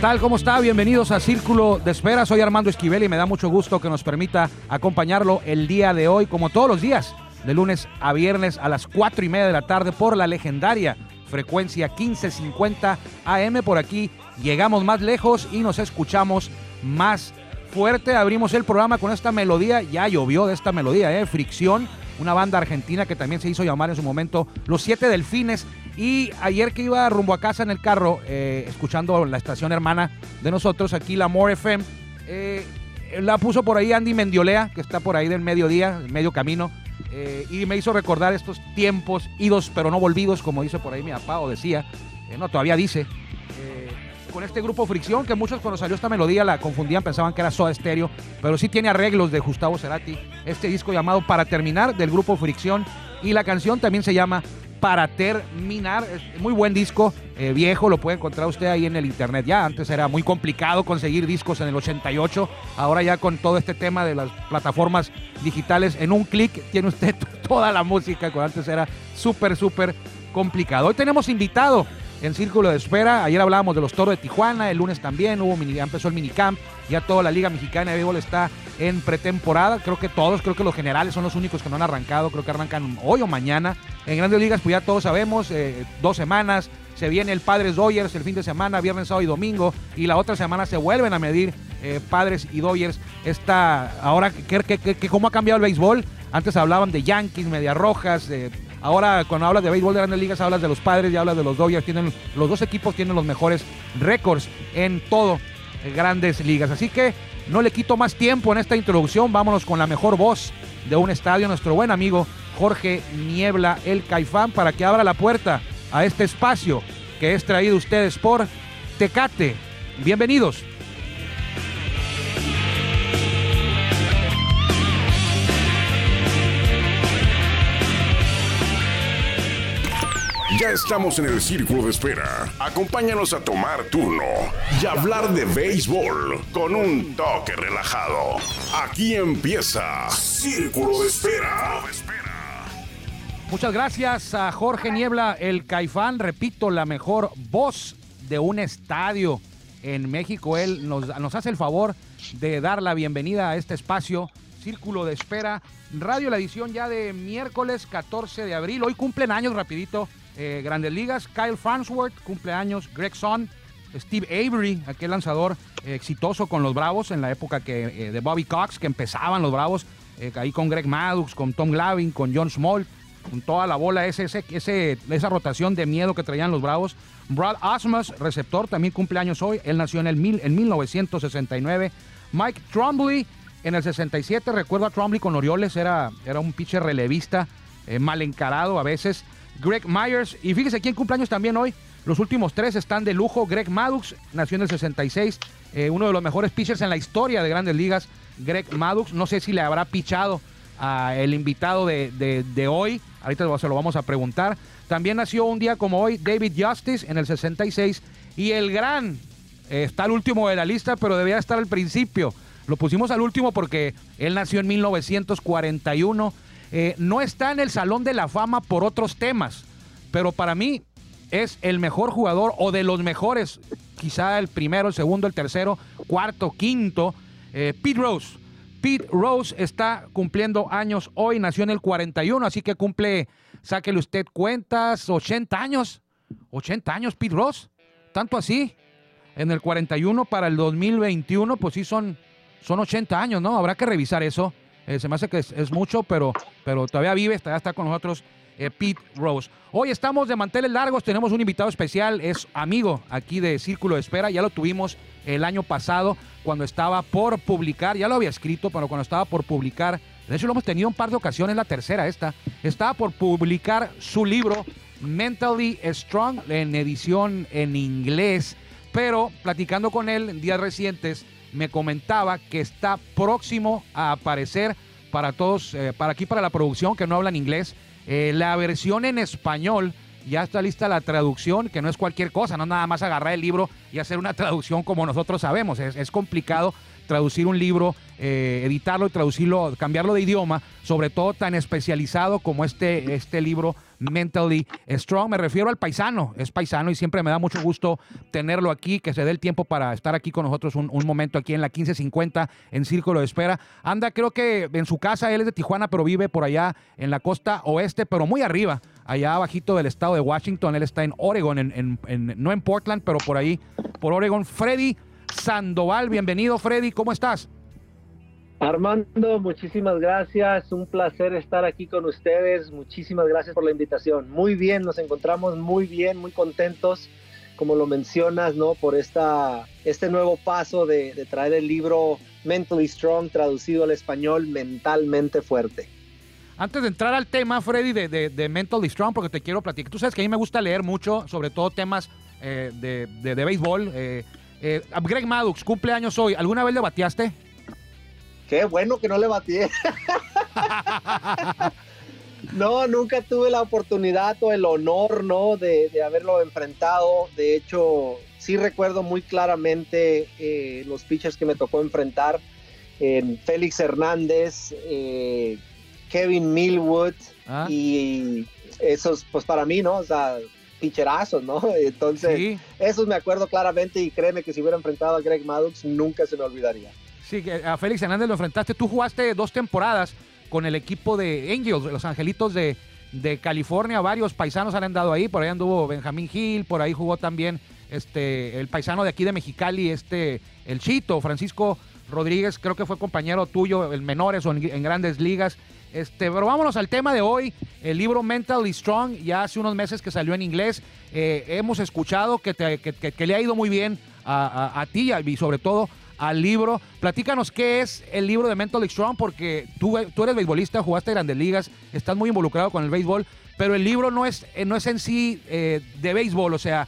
tal? ¿Cómo está? Bienvenidos a Círculo de Espera. Soy Armando Esquivel y me da mucho gusto que nos permita acompañarlo el día de hoy, como todos los días, de lunes a viernes a las 4 y media de la tarde por la legendaria frecuencia 1550 AM. Por aquí llegamos más lejos y nos escuchamos más fuerte. Abrimos el programa con esta melodía, ya llovió de esta melodía, ¿eh? Fricción, una banda argentina que también se hizo llamar en su momento Los Siete Delfines. Y ayer que iba rumbo a casa en el carro, eh, escuchando la estación hermana de nosotros, aquí la More FM, eh, la puso por ahí Andy Mendiolea, que está por ahí del mediodía, medio camino, eh, y me hizo recordar estos tiempos idos pero no volvidos, como dice por ahí mi papá, o decía, no, todavía dice, con este grupo Fricción, que muchos cuando salió esta melodía la confundían, pensaban que era Soda Stereo, pero sí tiene arreglos de Gustavo Cerati, este disco llamado Para Terminar del grupo Fricción, y la canción también se llama Para Terminar, es muy buen disco, eh, viejo, lo puede encontrar usted ahí en el internet ya, antes era muy complicado conseguir discos en el 88, ahora ya con todo este tema de las plataformas digitales, en un clic tiene usted toda la música, que antes era súper, súper complicado. Hoy tenemos invitado en Círculo de Espera. Ayer hablábamos de los Toros de Tijuana, el lunes también hubo mini, empezó el minicamp, ya toda la Liga Mexicana de Béisbol está en pretemporada. Creo que todos, creo que los generales son los únicos que no han arrancado, creo que arrancan hoy o mañana. En Grandes Ligas, pues ya todos sabemos, eh, dos semanas. Se viene el Padres Dodgers el fin de semana, viernes, sábado y domingo. Y la otra semana se vuelven a medir eh, Padres y Dodgers. Esta, ahora, ¿qué, qué, qué, ¿cómo ha cambiado el béisbol? Antes hablaban de Yankees, Medias Rojas, Ahora, cuando hablas de béisbol de grandes ligas, hablas de los padres y hablas de los Dodgers. Tienen, los dos equipos tienen los mejores récords en todo grandes ligas. Así que no le quito más tiempo en esta introducción. Vámonos con la mejor voz de un estadio, nuestro buen amigo Jorge Niebla, el Caifán, para que abra la puerta a este espacio que es traído ustedes por Tecate. Bienvenidos. Ya estamos en el círculo de espera. Acompáñanos a tomar turno y hablar de béisbol con un toque relajado. Aquí empieza Círculo de Espera. Muchas gracias a Jorge Niebla, el Caifán. Repito, la mejor voz de un estadio en México. Él nos, nos hace el favor de dar la bienvenida a este espacio. Círculo de Espera. Radio, la edición ya de miércoles 14 de abril. Hoy cumplen años rapidito. Eh, Grandes Ligas, Kyle Farnsworth, cumpleaños, Greg Son, Steve Avery, aquel lanzador eh, exitoso con los Bravos en la época que, eh, de Bobby Cox, que empezaban los Bravos, ahí con Greg Maddux, con Tom Glavin, con John Small, con toda la bola, ese, ese, esa rotación de miedo que traían los Bravos. Brad Osmus, receptor, también cumpleaños hoy, él nació en, el mil, en 1969. Mike Trombley, en el 67, recuerdo a Trombley con Orioles, era, era un pitcher relevista, mal encarado a veces. Greg Myers, y fíjese quién cumpleaños también hoy. Los últimos tres están de lujo. Greg Maddux nació en el 66, eh, uno de los mejores pitchers en la historia de grandes ligas. Greg Maddux, no sé si le habrá pichado a el invitado de, de- hoy. Ahorita se lo vamos a preguntar. También nació un día como hoy David Justice en el 66. Y el gran, eh, está al último de la lista, pero debía estar al principio. Lo pusimos al último porque él nació en 1941. Eh, no está en el Salón de la Fama por otros temas, pero para mí es el mejor jugador o de los mejores, quizá el primero, el segundo, el tercero, cuarto, quinto. Eh, Pete Rose. Pete Rose está cumpliendo años hoy, nació en el 41, así que cumple, sáquele usted cuentas, 80 años. 80 años Pete Rose, tanto así. En el 41 para el 2021, pues sí son, son 80 años, ¿no? Habrá que revisar eso. Eh, se me hace que es, mucho, pero, pero todavía vive, todavía está con nosotros eh, Pete Rose. Hoy estamos de manteles largos, tenemos un invitado especial, es amigo aquí de Círculo de Espera, ya lo tuvimos el año pasado cuando estaba por publicar, ya lo había escrito, pero cuando estaba por publicar, de hecho lo hemos tenido un par de ocasiones, la tercera esta, estaba por publicar su libro Mentally Strong en edición en inglés, pero platicando con él en días recientes, me comentaba que está próximo a aparecer para todos, eh, para aquí, para la producción que no hablan inglés, eh, la versión en español. Ya está lista la traducción, que no es cualquier cosa, no nada más agarrar el libro y hacer una traducción como nosotros sabemos, es, es complicado. Traducir un libro, eh, editarlo y traducirlo, cambiarlo de idioma, sobre todo tan especializado como este, este libro Mentally Strong. Me refiero al paisano, es paisano y siempre me da mucho gusto tenerlo aquí, que se dé el tiempo para estar aquí con nosotros un, momento aquí en la 1550 en Círculo de Espera. Anda, creo que en su casa, él es de Tijuana, pero vive por allá en la costa oeste, pero muy arriba allá abajito del estado de Washington. Él está en Oregon, en, no en Portland, pero por ahí, por Oregon. Freddy Sandoval, bienvenido Freddy, ¿cómo estás? Armando, muchísimas gracias. Un placer estar aquí con ustedes. Muchísimas gracias por la invitación. Muy bien, nos encontramos muy bien, muy contentos, como lo mencionas, ¿no? Por esta, este nuevo paso de, de traer el libro Mentally Strong, traducido al español, mentalmente fuerte. Antes de entrar al tema, Freddy, de, de, de Mentally Strong, porque te quiero platicar. Tú sabes que a mí me gusta leer mucho, sobre todo temas eh, de, de, béisbol. Eh, eh, Greg Maddux, cumpleaños hoy. ¿Alguna vez le bateaste? Qué bueno que no le bateé. no, nunca tuve la oportunidad o el honor, ¿no? De, de haberlo enfrentado. De hecho, sí recuerdo muy claramente los pitchers que me tocó enfrentar. En Félix Hernández, Kevin Millwood ah. y esos, pues para mí, ¿no? O sea, picherazos, ¿no? Entonces, esos me acuerdo claramente y créeme que si hubiera enfrentado a Greg Maddux nunca se me olvidaría. Sí, a Félix Hernández lo enfrentaste. Tú jugaste dos temporadas con el equipo de Angels, los Angelitos de, de California. Varios paisanos han andado ahí. Por ahí anduvo Benjamín Gil, por ahí jugó también este, el paisano de aquí de Mexicali, este, el Chito, Francisco Rodríguez, creo que fue compañero tuyo en menores o en grandes ligas. Este, pero vámonos al tema de hoy, el libro Mentally Strong, ya hace unos meses que salió en inglés. Eh, hemos escuchado que, le ha ido muy bien a, ti y sobre todo al libro. Platícanos qué es el libro de Mentally Strong, porque tú, tú eres beisbolista, jugaste grandes ligas, estás muy involucrado con el béisbol, pero el libro no es, eh, no es en sí eh, de béisbol, o sea,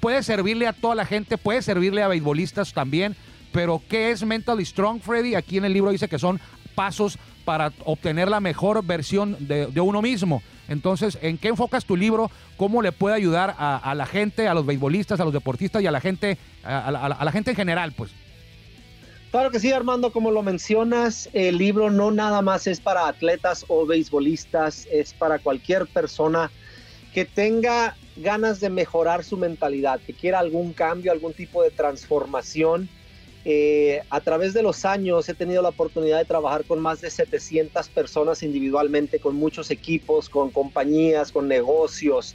puede servirle a toda la gente, puede servirle a beisbolistas también. Pero, ¿qué es Mentally Strong, Freddy? Aquí en el libro dice que son pasos para obtener la mejor versión de, uno mismo. Entonces, ¿en qué enfocas tu libro? ¿Cómo le puede ayudar a, la gente, a los beisbolistas, a los deportistas y a la gente, a, la, gente en general, pues? Claro que sí, Armando, como lo mencionas, el libro no nada más es para atletas o beisbolistas, es para cualquier persona que tenga ganas de mejorar su mentalidad, que quiera algún cambio, algún tipo de transformación eh, a través de los años he tenido la oportunidad de trabajar con más de 700 personas individualmente, con muchos equipos, con compañías, con negocios.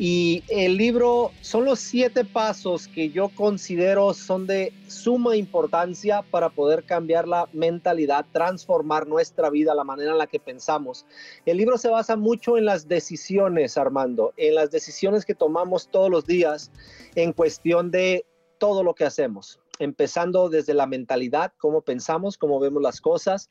Y el libro son los siete pasos que yo considero son de suma importancia para poder cambiar la mentalidad, transformar nuestra vida, la manera en la que pensamos. El libro se basa mucho en las decisiones, Armando, en las decisiones que tomamos todos los días en cuestión de todo lo que hacemos empezando desde la mentalidad, cómo pensamos, cómo vemos las cosas,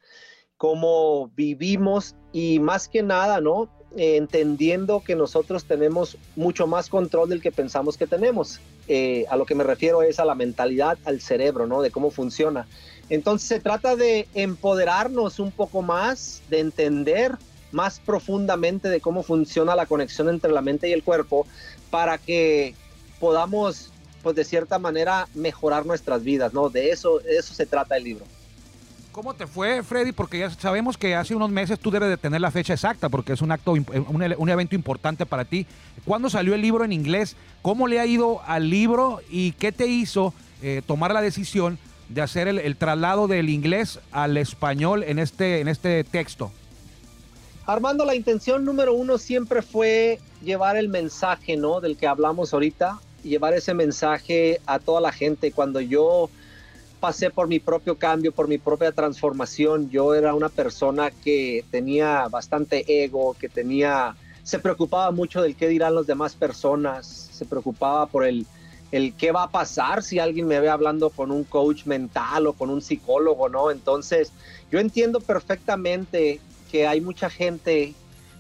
cómo vivimos y más que nada, ¿no? entendiendo que nosotros tenemos mucho más control del que pensamos que tenemos. Eh, a lo que me refiero es a la mentalidad, al cerebro, ¿no? De cómo funciona. Entonces se trata de empoderarnos un poco más, de entender más profundamente de cómo funciona la conexión entre la mente y el cuerpo para que podamos pues de cierta manera mejorar nuestras vidas, ¿no? De eso, eso se trata el libro. ¿Cómo te fue, Freddy? Porque ya sabemos que hace unos meses tú debes de tener la fecha exacta, porque es un acto, un, evento importante para ti. ¿Cuándo salió el libro en inglés? ¿Cómo le ha ido al libro y qué te hizo eh, tomar la decisión de hacer el, traslado del inglés al español en este, en este texto? Armando, la intención número uno siempre fue llevar el mensaje, ¿no? Del que hablamos ahorita, llevar ese mensaje a toda la gente. Cuando yo pasé por mi propio cambio, por mi propia transformación, yo era una persona que tenía bastante ego, que tenía, se preocupaba mucho del qué dirán las demás personas, se preocupaba por el, el qué va a pasar si alguien me ve hablando con un coach mental o con un psicólogo, ¿no? Entonces, yo entiendo perfectamente que hay mucha gente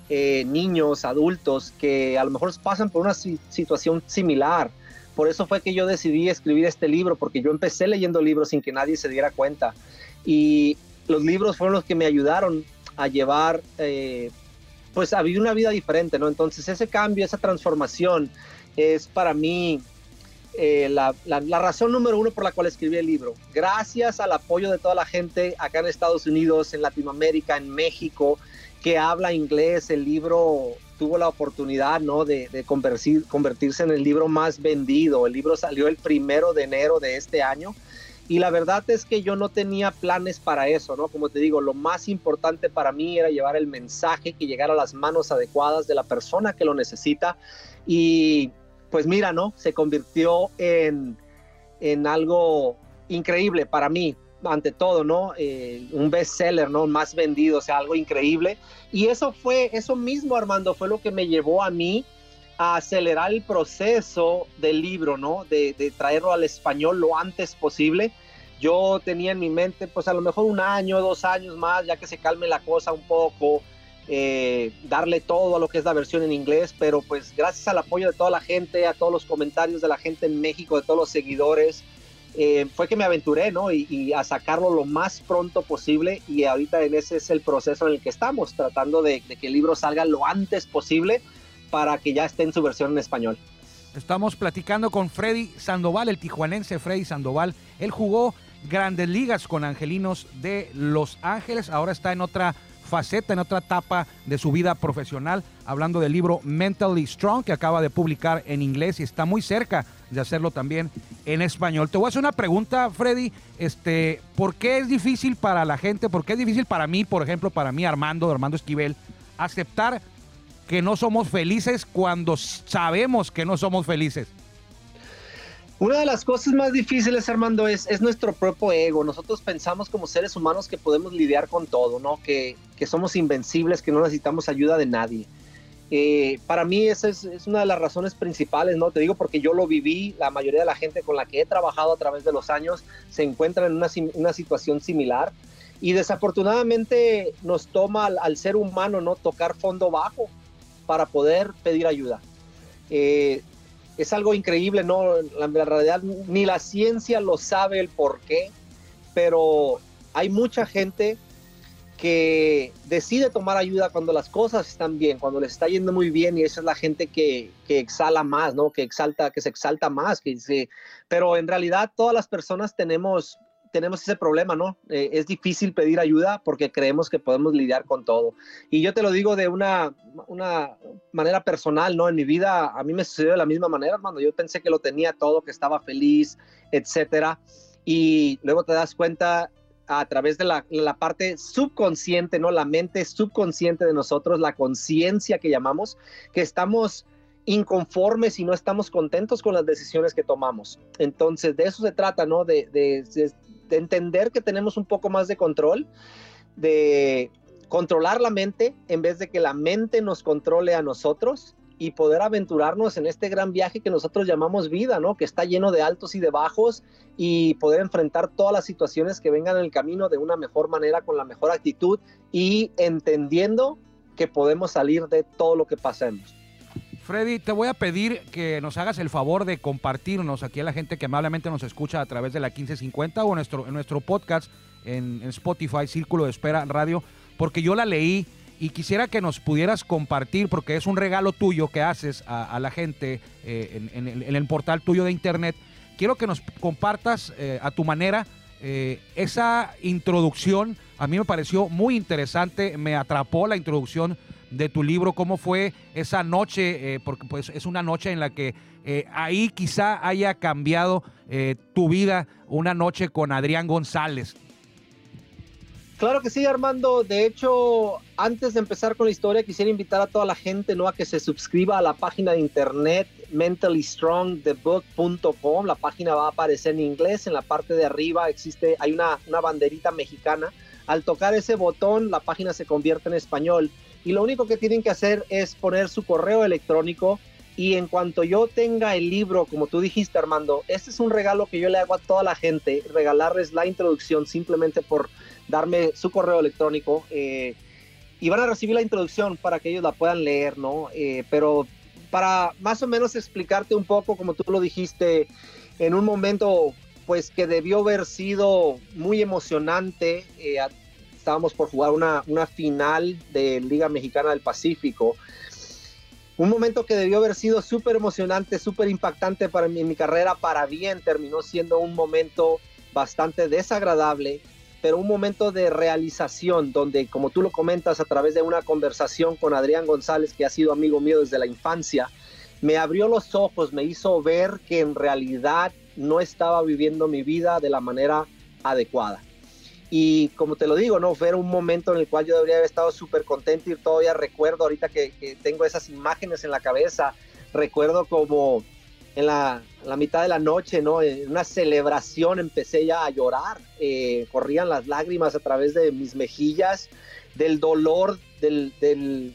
eh, niños, adultos que a lo mejor pasan por una situación similar. Por eso fue que yo decidí escribir este libro, porque yo empecé leyendo libros sin que nadie se diera cuenta. Y los libros fueron los que me ayudaron a llevar, eh, pues a vivir una vida diferente, ¿no? Entonces ese cambio, esa transformación es para mí eh, la, razón número uno por la cual escribí el libro. Gracias al apoyo de toda la gente acá en Estados Unidos, en Latinoamérica, en México, que habla inglés, el libro tuvo la oportunidad ¿no? de, convertirse en el libro más vendido. El libro salió el primero de enero de este año. Y la verdad es que yo no tenía planes para eso, ¿no? Como te digo, lo más importante para mí era llevar el mensaje que llegara a las manos adecuadas de la persona que lo necesita. Y pues mira, ¿no? Se convirtió en, en algo increíble para mí, ante todo, ¿no? Eh, un bestseller, ¿no? Más vendido, o sea, algo increíble. Y eso fue, eso mismo, Armando, fue lo que me llevó a mí a acelerar el proceso del libro, ¿no? De, de traerlo al español lo antes posible. Yo tenía en mi mente, pues a lo mejor un año, dos años más, ya que se calme la cosa un poco, eh, darle todo a lo que es la versión en inglés, pero pues gracias al apoyo de toda la gente, a todos los comentarios de la gente en México, de todos los seguidores, eh, fue que me aventuré, ¿no? Y, a sacarlo lo más pronto posible y ahorita en ese es el proceso en el que estamos, tratando de, que el libro salga lo antes posible para que ya esté en su versión en español. Estamos platicando con Freddy Sandoval, el tijuanense Freddy Sandoval. Él jugó grandes ligas con Angelinos de Los Ángeles, ahora está en otra faceta, en otra etapa de su vida profesional, hablando del libro Mentally Strong que acaba de publicar en inglés y está muy cerca de hacerlo también en español. Te voy a hacer una pregunta, Freddy, este, ¿por qué es difícil para la gente, por qué es difícil para mí, por ejemplo, para mí Armando, Armando Esquivel, aceptar que no somos felices cuando sabemos que no somos felices? Una de las cosas más difíciles, Armando, es, es nuestro propio ego. Nosotros pensamos como seres humanos que podemos lidiar con todo, ¿no? Que, que somos invencibles, que no necesitamos ayuda de nadie. Eh, para mí esa es, es, una de las razones principales, ¿no? Te digo porque yo lo viví, la mayoría de la gente con la que he trabajado a través de los años se encuentra en una, una situación similar y desafortunadamente nos toma al, al, ser humano, ¿no? Tocar fondo bajo para poder pedir ayuda. Eh, es algo increíble, ¿no? La, realidad ni la ciencia lo sabe el por qué, pero hay mucha gente que decide tomar ayuda cuando las cosas están bien, cuando les está yendo muy bien y esa es la gente que, que exhala más, ¿no? Que exalta, que se exalta más, que dice, pero en realidad todas las personas tenemos tenemos ese problema, ¿no? Eh, es difícil pedir ayuda porque creemos que podemos lidiar con todo. Y yo te lo digo de una, una manera personal, ¿no? En mi vida a mí me sucedió de la misma manera, hermano. Yo pensé que lo tenía todo, que estaba feliz, etcétera. Y luego te das cuenta a través de la, la parte subconsciente, ¿no? La mente subconsciente de nosotros, la conciencia que llamamos, que estamos inconformes y no estamos contentos con las decisiones que tomamos. Entonces, de eso se trata, ¿no? De, de, de entender que tenemos un poco más de control, de controlar la mente en vez de que la mente nos controle a nosotros y poder aventurarnos en este gran viaje que nosotros llamamos vida, ¿no? Que está lleno de altos y de bajos y poder enfrentar todas las situaciones que vengan en el camino de una mejor manera, con la mejor actitud y entendiendo que podemos salir de todo lo que pasemos. Freddy, te voy a pedir que nos hagas el favor de compartirnos aquí a la gente que amablemente nos escucha a través de la 1550 o en nuestro, podcast en, Spotify, Círculo de Espera Radio, porque yo la leí y quisiera que nos pudieras compartir, porque es un regalo tuyo que haces a, la gente eh, en, el, portal tuyo de internet. Quiero que nos compartas eh, a tu manera eh, esa introducción. A mí me pareció muy interesante, me atrapó la introducción de tu libro, cómo fue esa noche, eh, porque pues es una noche en la que eh, ahí quizá haya cambiado eh, tu vida, una noche con Adrián González. Claro que sí, Armando. De hecho, antes de empezar con la historia, quisiera invitar a toda la gente ¿no? a que se suscriba a la página de internet mentallystrongthebook.com. La página va a aparecer en inglés. En la parte de arriba existe, hay una, una banderita mexicana. Al tocar ese botón, la página se convierte en español y lo único que tienen que hacer es poner su correo electrónico y en cuanto yo tenga el libro, como tú dijiste Armando, este es un regalo que yo le hago a toda la gente, regalarles la introducción simplemente por darme su correo electrónico eh, y van a recibir la introducción para que ellos la puedan leer, ¿no? Eh, pero para más o menos explicarte un poco, como tú lo dijiste, en un momento pues que debió haber sido muy emocionante, eh, estábamos por jugar una, una final de Liga Mexicana del Pacífico. Un momento que debió haber sido súper emocionante, súper impactante para mí, en mi carrera, para bien, terminó siendo un momento bastante desagradable, pero un momento de realización donde, como tú lo comentas, a través de una conversación con Adrián González, que ha sido amigo mío desde la infancia, me abrió los ojos, me hizo ver que en realidad no estaba viviendo mi vida de la manera adecuada. Y como te lo digo, no fue un momento en el cual yo debería haber estado súper contento y todavía recuerdo ahorita que, tengo esas imágenes en la cabeza, recuerdo como en la, mitad de la noche, ¿no? En una celebración empecé ya a llorar, eh, corrían las lágrimas a través de mis mejillas, del dolor, del, del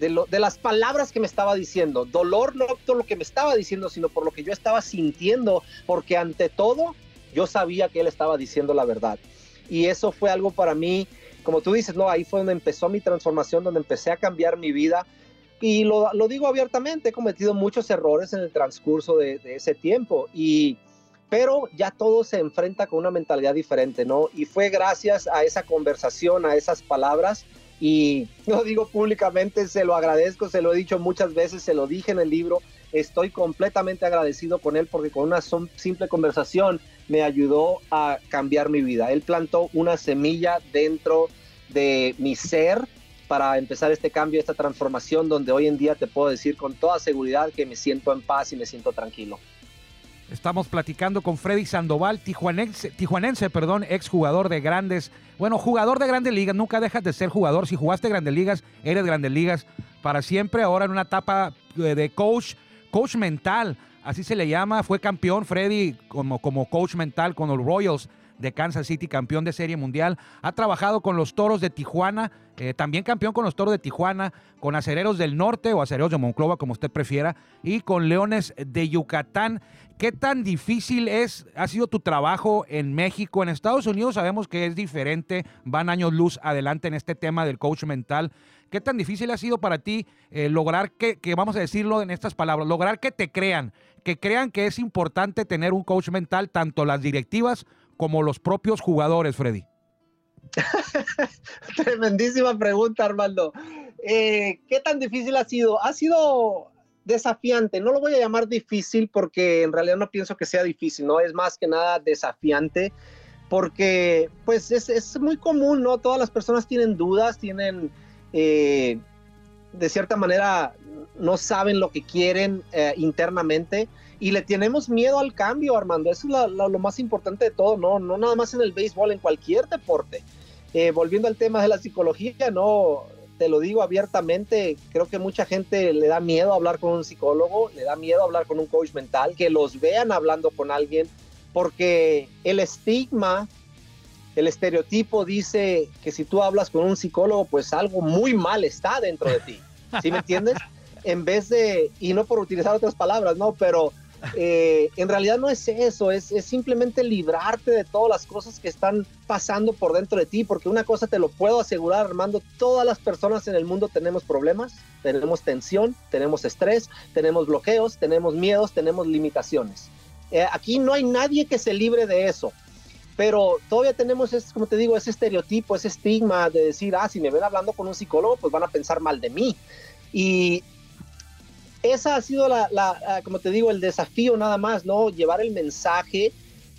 de, de, las palabras que me estaba diciendo. Dolor no por lo que me estaba diciendo, sino por lo que yo estaba sintiendo, porque ante todo yo sabía que él estaba diciendo la verdad. Y eso fue algo para mí, como tú dices, no, ahí fue donde empezó mi transformación, donde empecé a cambiar mi vida. Y lo, lo digo abiertamente, he cometido muchos errores en el transcurso de, ese tiempo. Y, pero ya todo se enfrenta con una mentalidad diferente, ¿no? Y fue gracias a esa conversación, a esas palabras, y lo digo públicamente, se lo agradezco, se lo he dicho muchas veces, se lo dije en el libro, estoy completamente agradecido con él porque con una simple conversación me ayudó a cambiar mi vida. Él plantó una semilla dentro de mi ser para empezar este cambio, esta transformación donde hoy en día te puedo decir con toda seguridad que me siento en paz y me siento tranquilo. Estamos platicando con Freddy Sandoval, tijuanense, tijuanense, perdón, exjugador de grandes, bueno, jugador de grandes ligas, nunca dejas de ser jugador. Si jugaste grandes ligas, eres grandes ligas para siempre. Ahora en una etapa eh, de coach, coach mental así se le llama. Fue campeón Freddy como, como coach mental con los Royals de Kansas City, campeón de Serie Mundial. Ha trabajado con los Toros de Tijuana, eh, también campeón con los Toros de Tijuana, con Acereros del Norte o Acereros de Monclova, como usted prefiera, y con Leones de Yucatán. ¿Qué tan difícil es, ha sido tu trabajo en México? En Estados Unidos sabemos que es diferente, van años luz adelante en este tema del coach mental. ¿Qué tan difícil ha sido para ti eh, lograr que, que, vamos a decirlo en estas palabras, lograr que te crean, que crean que es importante tener un coach mental, tanto las directivas como los propios jugadores, Freddy? Tremendísima pregunta, Armando. Eh, ¿Qué tan difícil ha sido? Ha sido desafiante. No lo voy a llamar difícil porque en realidad no pienso que sea difícil, ¿no? Es más que nada desafiante porque pues es, es muy común, ¿no? Todas las personas tienen dudas, tienen eh, de cierta manera no saben lo que quieren eh, internamente y le tenemos miedo al cambio, Armando. Eso es lo más importante de todo, ¿no? No nada más en el béisbol, en cualquier deporte. Eh, volviendo al tema de la psicología, no, te lo digo abiertamente, creo que mucha gente le da miedo hablar con un psicólogo, le da miedo hablar con un coach mental, que los vean hablando con alguien, porque el estigma el estereotipo dice que si tú hablas con un psicólogo, pues algo muy mal está dentro de ti. ¿Sí me entiendes? En vez de, y no por utilizar otras palabras, ¿no? Pero eh, en realidad no es eso, es, es, simplemente librarte de todas las cosas que están pasando por dentro de ti, porque una cosa te lo puedo asegurar, Armando, todas las personas en el mundo tenemos problemas, tenemos tensión, tenemos estrés, tenemos bloqueos, tenemos miedos, tenemos limitaciones. Eh, aquí no hay nadie que se libre de eso pero todavía tenemos, ese, como te digo, ese estereotipo, ese estigma de decir, ah, si me ven hablando con un psicólogo, pues van a pensar mal de mí. Y esa ha sido la, como te digo, el desafío nada más, ¿no? Llevar el mensaje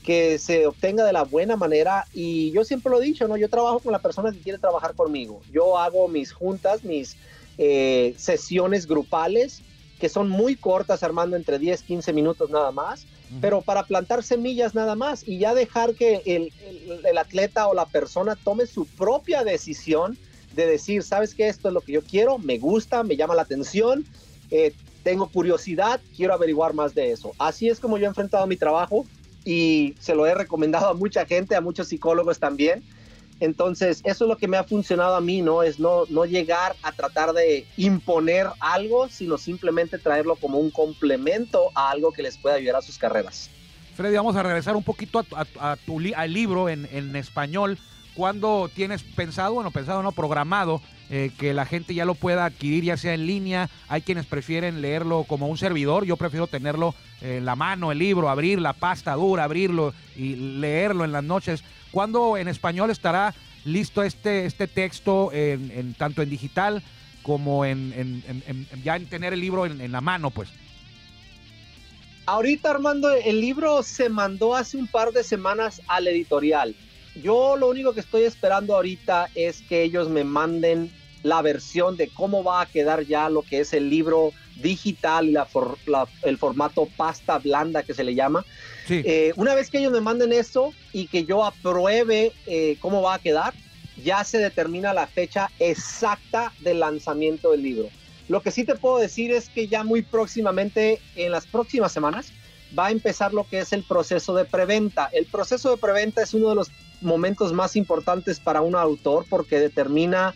que se obtenga de la buena manera y yo siempre lo he dicho, ¿no? Yo trabajo con la persona que quiere trabajar conmigo. Yo hago mis juntas, mis eh, sesiones grupales que son muy cortas, Armando, entre 10, 15 minutos nada más pero para plantar semillas nada más y ya dejar que el, atleta o la persona tome su propia decisión de decir, sabes que esto es lo que yo quiero, me gusta, me llama la atención, eh, tengo curiosidad, quiero averiguar más de eso. Así es como yo he enfrentado mi trabajo y se lo he recomendado a mucha gente, a muchos psicólogos también. Entonces, eso es lo que me ha funcionado a mí, ¿no? Es no, no llegar a tratar de imponer algo, sino simplemente traerlo como un complemento a algo que les pueda ayudar a sus carreras. Freddy, vamos a regresar un poquito a, tu al libro en, en español. ¿Cuándo tienes pensado, bueno, pensado, no, programado, eh, que la gente ya lo pueda adquirir, ya sea en línea? Hay quienes prefieren leerlo como un servidor, yo prefiero tenerlo en la mano, el libro, abrir la pasta dura, abrirlo y leerlo en las noches. ¿Cuándo en español estará listo este, este texto, en, tanto en digital como en, ya en tener el libro en, la mano, pues? Ahorita, Armando, el libro se mandó hace un par de semanas al editorial. Yo lo único que estoy esperando ahorita es que ellos me manden la versión de cómo va a quedar ya lo que es el libro digital y la, el formato pasta blanda que se le llama. Eh, una vez que ellos me manden eso y que yo apruebe eh, cómo va a quedar, ya se determina la fecha exacta del lanzamiento del libro. Lo que sí te puedo decir es que ya muy próximamente, en las próximas semanas, va a empezar lo que es el proceso de preventa. El proceso de preventa es uno de los momentos más importantes para un autor porque determina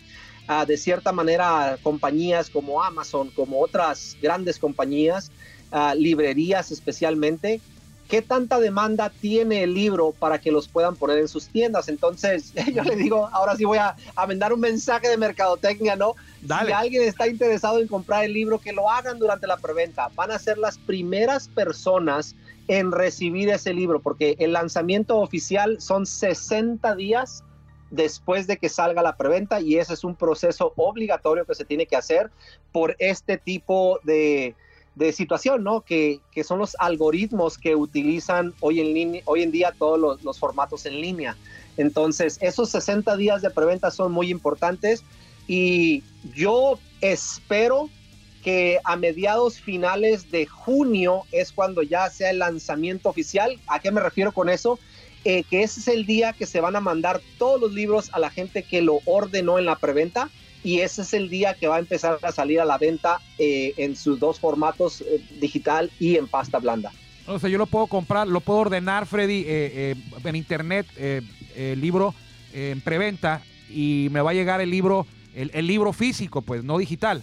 uh, de cierta manera compañías como Amazon, como otras grandes compañías, uh, librerías especialmente, qué tanta demanda tiene el libro para que los puedan poner en sus tiendas. Entonces, yo le digo, ahora sí voy a, a mandar un mensaje de mercadotecnia, ¿no? Si alguien está interesado en comprar el libro, que lo hagan durante la preventa. Van a ser las primeras personas en recibir ese libro, porque el lanzamiento oficial son 60 días después de que salga la preventa y ese es un proceso obligatorio que se tiene que hacer por este tipo de, de situación, ¿no? Que, que, son los algoritmos que utilizan hoy en, línea, hoy en día todos los, los, formatos en línea. Entonces, esos 60 días de preventa son muy importantes y yo espero que a mediados finales de junio es cuando ya sea el lanzamiento oficial. ¿A qué me refiero con eso? Eh, que ese es el día que se van a mandar todos los libros a la gente que lo ordenó en la preventa y ese es el día que va a empezar a salir a la venta eh, en sus dos formatos, eh, digital y en pasta blanda. O sea, yo lo puedo comprar, lo puedo ordenar, Freddy, eh, en internet, el libro en preventa y me va a llegar el libro, el, libro físico, pues, no digital.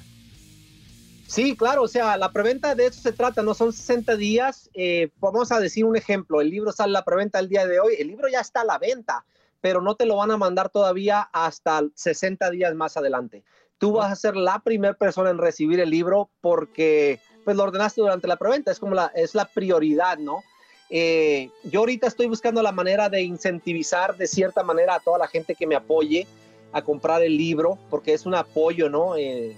Sí, claro, o sea, la preventa de eso se trata, no son 60 días. vamos a decir un ejemplo, el libro sale a la preventa el día de hoy, el libro ya está a la venta pero no te lo van a mandar todavía hasta 60 días más adelante. Tú vas a ser la primera persona en recibir el libro porque pues lo ordenaste durante la preventa, es como la, es la prioridad, ¿no? Eh, yo ahorita estoy buscando la manera de incentivizar de cierta manera a toda la gente que me apoye a comprar el libro, porque es un apoyo, ¿no? Eh,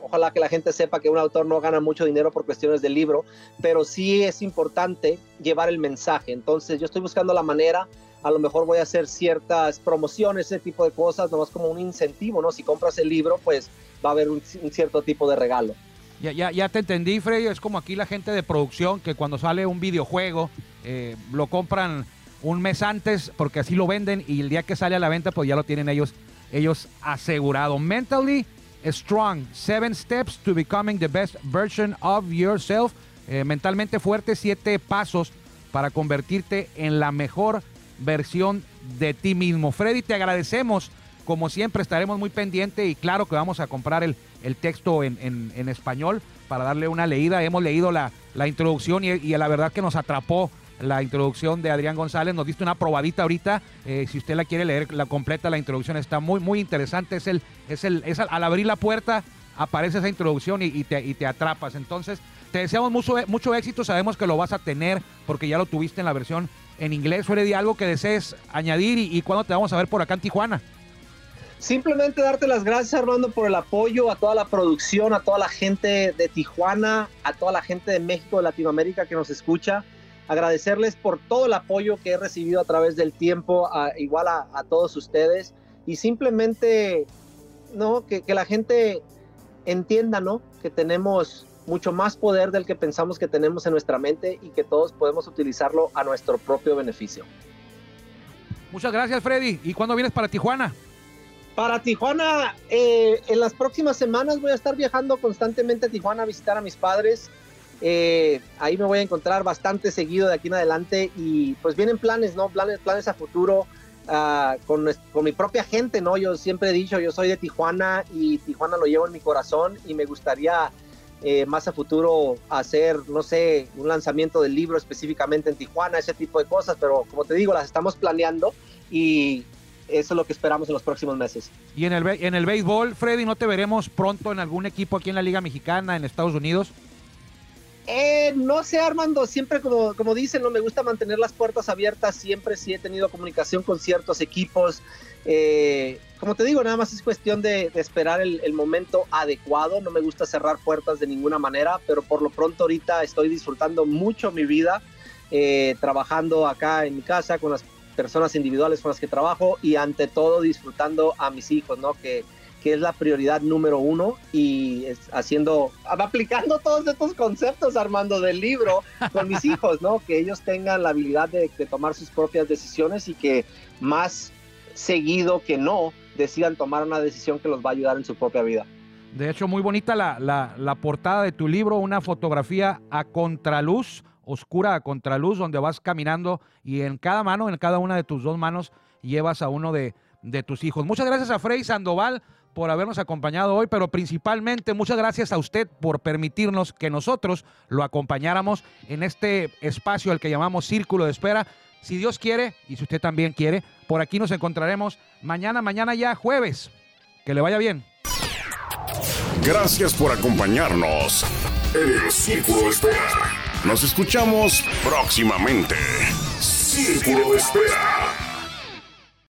ojalá que la gente sepa que un autor no gana mucho dinero por cuestiones del libro, pero sí es importante llevar el mensaje. Entonces yo estoy buscando la manera a lo mejor voy a hacer ciertas promociones, ese tipo de cosas, nomás como un incentivo, ¿no? Si compras el libro, pues va a haber un, cierto tipo de regalo. Ya, ya, ya te entendí, Freddy. Es como aquí la gente de producción que cuando sale un videojuego eh, lo compran un mes antes porque así lo venden y el día que sale a la venta pues ya lo tienen ellos, ellos asegurado. Mentally strong, seven steps to becoming the best version of yourself. Eh, mentalmente fuerte, siete pasos para convertirte en la mejor versión de ti mismo. Freddy, te agradecemos. Como siempre, estaremos muy pendientes y claro que vamos a comprar el, el texto en, en, español para darle una leída. Hemos leído la, la introducción y, y, la verdad que nos atrapó la introducción de Adrián González. Nos diste una probadita ahorita. Eh, si usted la quiere leer, la completa, la introducción está muy, muy interesante. Es el, es el, es al, abrir la puerta aparece esa introducción y, y, te, y te atrapas. Entonces, te deseamos mucho, mucho éxito. Sabemos que lo vas a tener porque ya lo tuviste en la versión en inglés, Freddy, algo que desees añadir y, cuándo te vamos a ver por acá en Tijuana. Simplemente darte las gracias, Armando, por el apoyo a toda la producción, a toda la gente de Tijuana, a toda la gente de México, de Latinoamérica que nos escucha. Agradecerles por todo el apoyo que he recibido a través del tiempo, igual a, todos ustedes. Y simplemente, ¿no? Que la gente entienda, ¿no? Que tenemos mucho más poder del que pensamos que tenemos en nuestra mente y que todos podemos utilizarlo a nuestro propio beneficio. Muchas gracias, Freddy. ¿Y cuándo vienes para Tijuana? Para Tijuana, eh, en las próximas semanas voy a estar viajando constantemente a Tijuana a visitar a mis padres. Eh, ahí me voy a encontrar bastante seguido de aquí en adelante y pues vienen planes, ¿no? Planes, planes a futuro uh, con, con mi propia gente, ¿no? Yo siempre he dicho, yo soy de Tijuana y Tijuana lo llevo en mi corazón y me gustaría eh, más a futuro hacer, no sé, un lanzamiento del libro específicamente en Tijuana, ese tipo de cosas, pero como te digo, las estamos planeando y eso es lo que esperamos en los próximos meses. ¿Y en el, en el béisbol, Freddy, no te veremos pronto en algún equipo aquí en la Liga Mexicana, en Estados Unidos? Eh, no sé, Armando, siempre como, como dicen, no me gusta mantener las puertas abiertas, siempre sí he tenido comunicación con ciertos equipos. Eh, como te digo, nada más es cuestión de, esperar el, momento adecuado, no me gusta cerrar puertas de ninguna manera, pero por lo pronto ahorita estoy disfrutando mucho mi vida, eh, trabajando acá en mi casa con las personas individuales con las que trabajo y ante todo disfrutando a mis hijos, ¿no? Que, que es la prioridad número uno y haciendo, aplicando todos estos conceptos, Armando, del libro con mis hijos, ¿no? Que ellos tengan la habilidad de, tomar sus propias decisiones y que más seguido que no decidan tomar una decisión que los va a ayudar en su propia vida. De hecho, muy bonita la, la portada de tu libro, una fotografía a contraluz, oscura a contraluz, donde vas caminando y en cada mano, en cada una de tus dos manos, llevas a uno de, de tus hijos. Muchas gracias a Frey Sandoval por habernos acompañado hoy, pero principalmente muchas gracias a usted por permitirnos que nosotros lo acompañáramos en este espacio al que llamamos Círculo de Espera. Si Dios quiere, y si usted también quiere, por aquí nos encontraremos mañana, mañana ya jueves. Que le vaya bien. Gracias por acompañarnos en el Círculo Espera. Nos escuchamos próximamente. Círculo Espera.